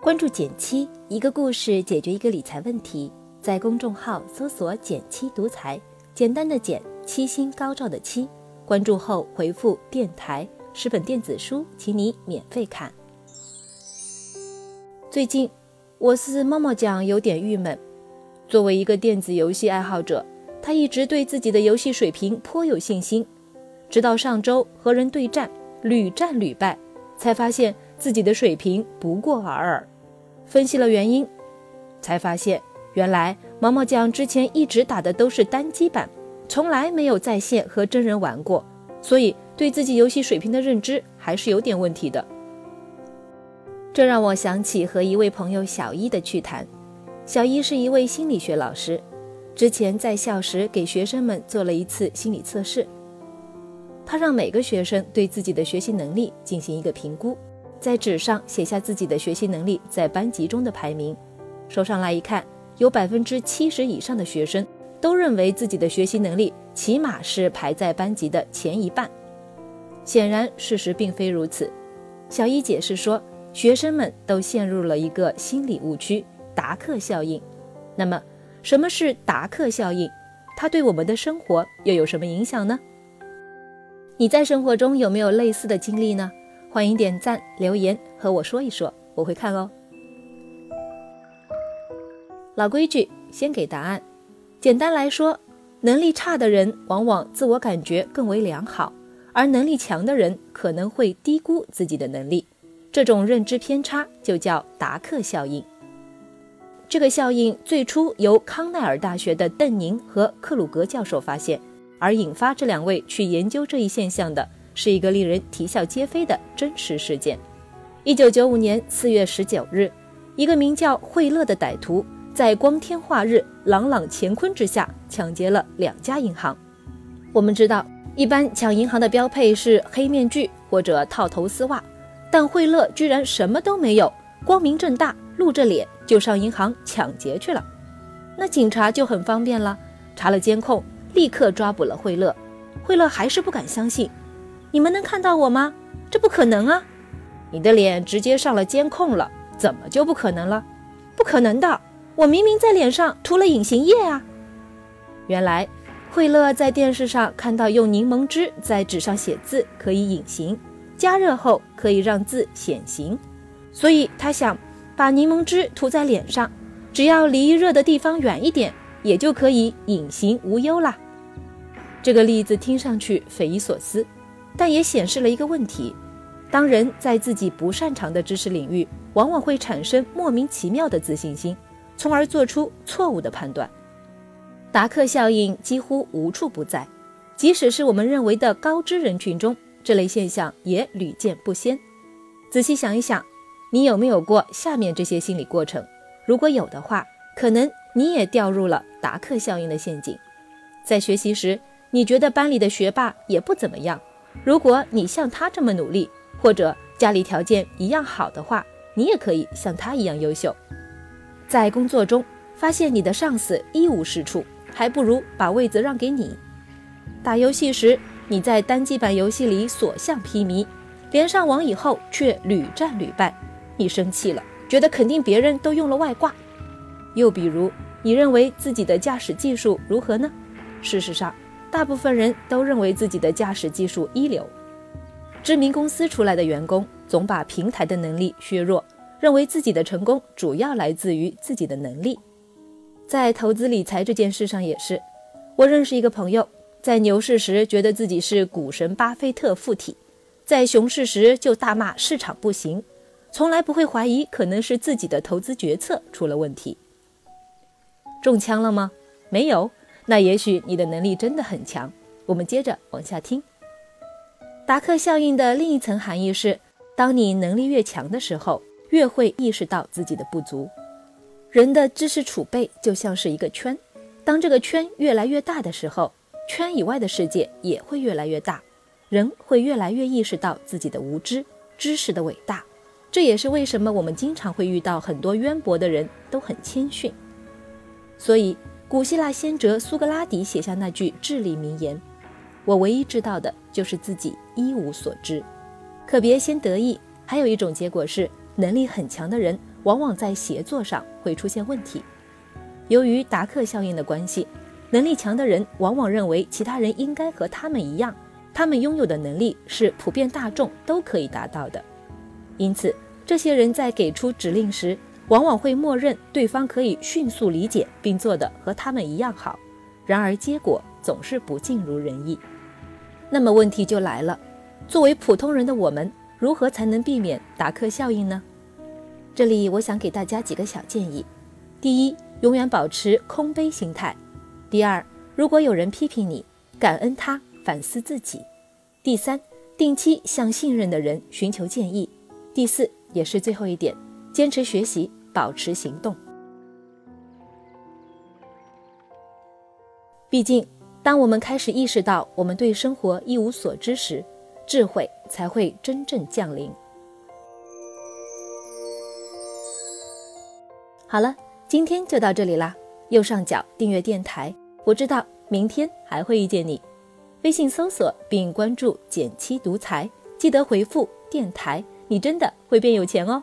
关注减七，一个故事解决一个理财问题。在公众号搜索“减七独裁，简单的减，七星高照的七。关注后回复“电台”，十本电子书，请你免费看。最近，我是猫猫酱有点郁闷。作为一个电子游戏爱好者，他一直对自己的游戏水平颇有信心，直到上周和人对战，屡战屡败，才发现自己的水平不过尔尔。分析了原因，才发现原来毛毛酱之前一直打的都是单机版，从来没有在线和真人玩过，所以对自己游戏水平的认知还是有点问题的。这让我想起和一位朋友小一的趣谈。小一是一位心理学老师，之前在校时给学生们做了一次心理测试，他让每个学生对自己的学习能力进行一个评估。在纸上写下自己的学习能力在班级中的排名，收上来一看，有百分之七十以上的学生都认为自己的学习能力起码是排在班级的前一半。显然，事实并非如此。小一解释说，学生们都陷入了一个心理误区——达克效应。那么，什么是达克效应？它对我们的生活又有什么影响呢？你在生活中有没有类似的经历呢？欢迎点赞留言和我说一说，我会看哦。老规矩，先给答案。简单来说，能力差的人往往自我感觉更为良好，而能力强的人可能会低估自己的能力。这种认知偏差就叫达克效应。这个效应最初由康奈尔大学的邓宁和克鲁格教授发现，而引发这两位去研究这一现象的。是一个令人啼笑皆非的真实事件。一九九五年四月十九日，一个名叫惠勒的歹徒在光天化日、朗朗乾坤之下抢劫了两家银行。我们知道，一般抢银行的标配是黑面具或者套头丝袜，但惠勒居然什么都没有，光明正大、露着脸就上银行抢劫去了。那警察就很方便了，查了监控，立刻抓捕了惠勒。惠勒还是不敢相信。你们能看到我吗？这不可能啊！你的脸直接上了监控了，怎么就不可能了？不可能的，我明明在脸上涂了隐形液啊！原来，惠勒在电视上看到用柠檬汁在纸上写字可以隐形，加热后可以让字显形，所以他想把柠檬汁涂在脸上，只要离热的地方远一点，也就可以隐形无忧啦。这个例子听上去匪夷所思。但也显示了一个问题：当人在自己不擅长的知识领域，往往会产生莫名其妙的自信心，从而做出错误的判断。达克效应几乎无处不在，即使是我们认为的高知人群中，这类现象也屡见不鲜。仔细想一想，你有没有过下面这些心理过程？如果有的话，可能你也掉入了达克效应的陷阱。在学习时，你觉得班里的学霸也不怎么样。如果你像他这么努力，或者家里条件一样好的话，你也可以像他一样优秀。在工作中发现你的上司一无是处，还不如把位子让给你。打游戏时你在单机版游戏里所向披靡，连上网以后却屡战屡败，你生气了，觉得肯定别人都用了外挂。又比如你认为自己的驾驶技术如何呢？事实上。大部分人都认为自己的驾驶技术一流，知名公司出来的员工总把平台的能力削弱，认为自己的成功主要来自于自己的能力。在投资理财这件事上也是，我认识一个朋友，在牛市时觉得自己是股神巴菲特附体，在熊市时就大骂市场不行，从来不会怀疑可能是自己的投资决策出了问题。中枪了吗？没有。那也许你的能力真的很强。我们接着往下听。达克效应的另一层含义是，当你能力越强的时候，越会意识到自己的不足。人的知识储备就像是一个圈，当这个圈越来越大的时候，圈以外的世界也会越来越大，人会越来越意识到自己的无知，知识的伟大。这也是为什么我们经常会遇到很多渊博的人都很谦逊。所以。古希腊先哲苏格拉底写下那句至理名言：“我唯一知道的就是自己一无所知。”可别先得意，还有一种结果是，能力很强的人往往在协作上会出现问题。由于达克效应的关系，能力强的人往往认为其他人应该和他们一样，他们拥有的能力是普遍大众都可以达到的。因此，这些人在给出指令时，往往会默认对方可以迅速理解并做得和他们一样好。然而，结果总是不尽如人意。那么问题就来了：作为普通人的我们，如何才能避免达克效应呢？这里我想给大家几个小建议：第一，永远保持空杯心态；第二，如果有人批评你，感恩他，反思自己；第三，定期向信任的人寻求建议；第四，也是最后一点，坚持学习，保持行动。毕竟，当我们开始意识到我们对生活一无所知时，智慧才会真正降临。好了，今天就到这里啦。右上角订阅电台，我知道明天还会遇见你。微信搜索并关注“减七独裁，记得回复“电台”，你真的会变有钱哦。